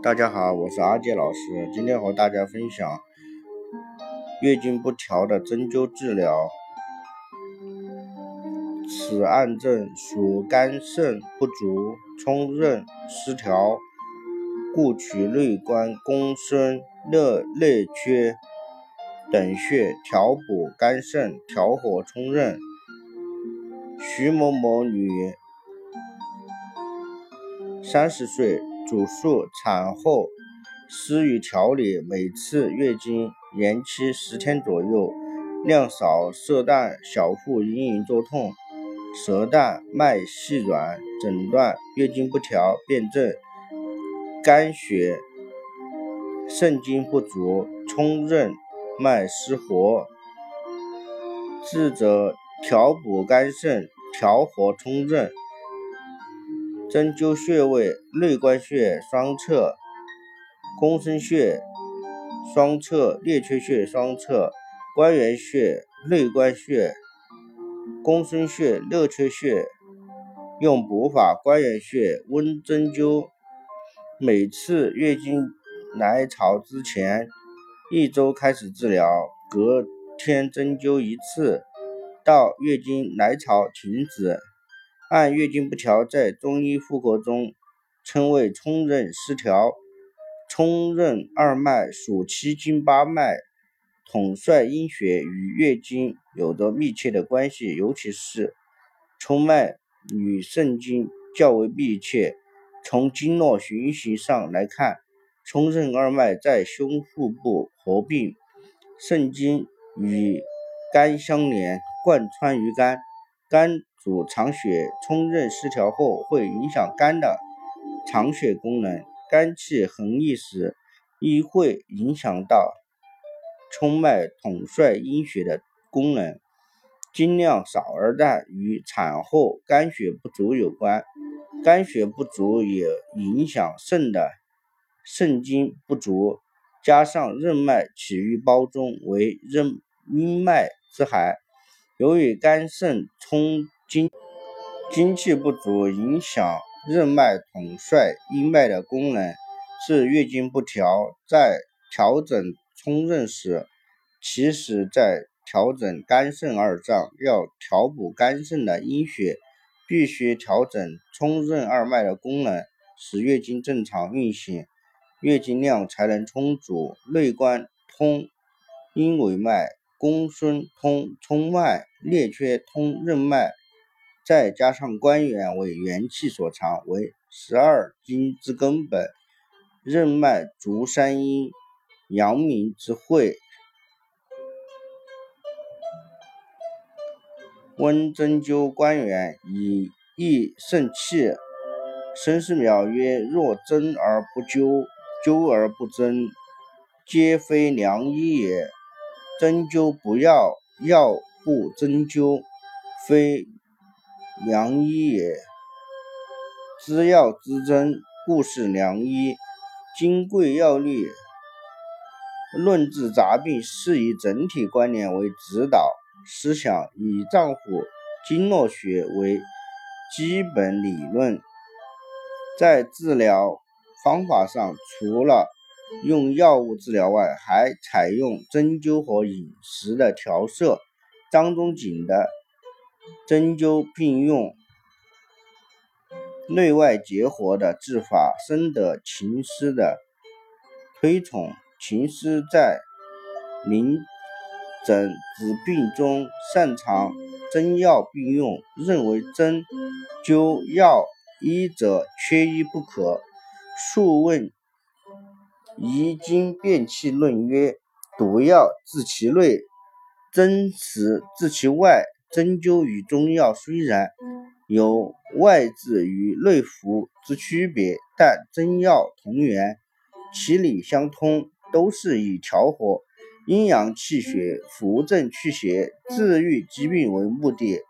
大家好，我是阿杰老师，今天和大家分享月经不调的针灸治疗。此案症属肝肾不足、冲任失调，故取内关公孙热内缺等穴调补肝肾、调和冲任。徐某某，女，三十岁。主诉产后失于调理，每次月经延期十天左右，量少，色淡，小腹隐隐作痛，舌淡，脉细软。诊断月经不调，辨证肝血肾精不足，冲任脉失活。治则调补肝肾，调和冲任。针灸穴位：内关穴双侧，公孙穴双侧，列缺穴双侧，关元穴、内关穴、公孙穴、列缺穴。用补法：关元穴温针灸，每次月经来潮之前一周开始治疗，隔天针灸一次，到月经来潮停止。按月经不调，在中医妇科中称为冲任失调。冲任二脉属七经八脉，统帅阴血，与月经有着密切的关系，尤其是冲脉与肾经较为密切。从经络循行上来看，冲任二脉在胸腹部合并，肾经与肝相连，贯穿于肝。肝主藏血，冲任失调后会影响肝的藏血功能，肝气横溢时亦会影响到冲脉统帅阴血的功能。经量少而淡，与产后肝血不足有关。肝血不足也影响肾的肾精不足，加上任脉起于胞中，为任阴脉之海。由于肝肾冲精精气不足，影响任脉统帅阴脉的功能，是月经不调。在调整冲任时，其实在调整肝肾二脏。要调补肝肾的阴血，必须调整冲任二脉的功能，使月经正常运行，月经量才能充足。内关通阴维脉。公孙通冲脉，列缺通任脉，再加上关元为元气所藏，为十二经之根本。任脉足三阴，阳明之会。温针灸关元，以益肾气。孙思邈曰：若针而不灸，灸而不针，皆非良医也。针灸不要，药不针灸，非良医也。知药知真，故是良医。《金匮要略》论治杂病，是以整体观念为指导思想，以脏腑经络学为基本理论。在治疗方法上，除了用药物治疗外，还采用针灸和饮食的调摄。张仲景的针灸并用内外结合的治法，深得秦师的推崇。秦师在临诊治病中擅长针药并用，认为针灸药医者缺一不可。素问。遗精辨气论曰：毒药治其内，针实治其外。针灸与中药虽然有外治与内服之区别，但针药同源，其理相通，都是以调和阴阳气血、扶正祛邪、治愈疾病为目的。